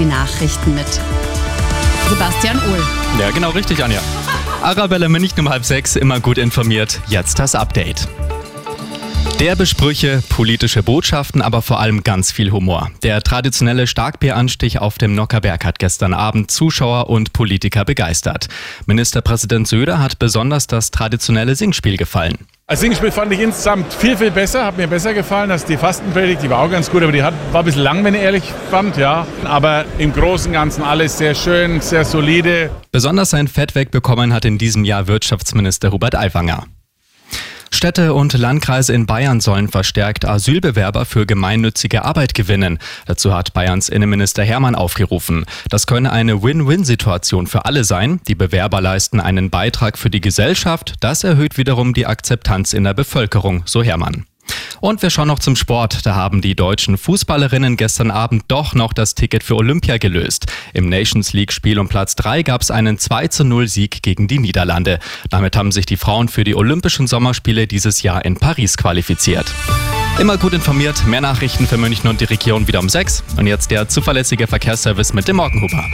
die Nachrichten mit Sebastian Uhl. Ja, genau richtig, Anja. Arabella nicht um halb sechs, immer gut informiert. Jetzt das Update. Derbe Sprüche, politische Botschaften, aber vor allem ganz viel Humor. Der traditionelle Starkbieranstich auf dem Nockerberg hat gestern Abend Zuschauer und Politiker begeistert. Ministerpräsident Söder hat besonders das traditionelle Singspiel gefallen. Als Singspiel fand ich insgesamt viel, viel besser, hat mir besser gefallen als die Fastenpredigt. Die war auch ganz gut, aber die hat, war ein bisschen lang, wenn ich ehrlich fand, ja. Aber im Großen und Ganzen alles sehr schön, sehr solide. Besonders sein Fett wegbekommen hat in diesem Jahr Wirtschaftsminister Hubert Aiwanger. Städte und Landkreise in Bayern sollen verstärkt Asylbewerber für gemeinnützige Arbeit gewinnen. Dazu hat Bayerns Innenminister Hermann aufgerufen. Das könne eine Win-Win-Situation für alle sein. Die Bewerber leisten einen Beitrag für die Gesellschaft. Das erhöht wiederum die Akzeptanz in der Bevölkerung, so Hermann. Und wir schauen noch zum Sport. Da haben die deutschen Fußballerinnen gestern Abend doch noch das Ticket für Olympia gelöst. Im Nations League Spiel um Platz 3 gab es einen 2 zu 0 Sieg gegen die Niederlande. Damit haben sich die Frauen für die Olympischen Sommerspiele dieses Jahr in Paris qualifiziert. Immer gut informiert, mehr Nachrichten für München und die Region wieder um 6. Und jetzt der zuverlässige Verkehrsservice mit dem Morgenhuber.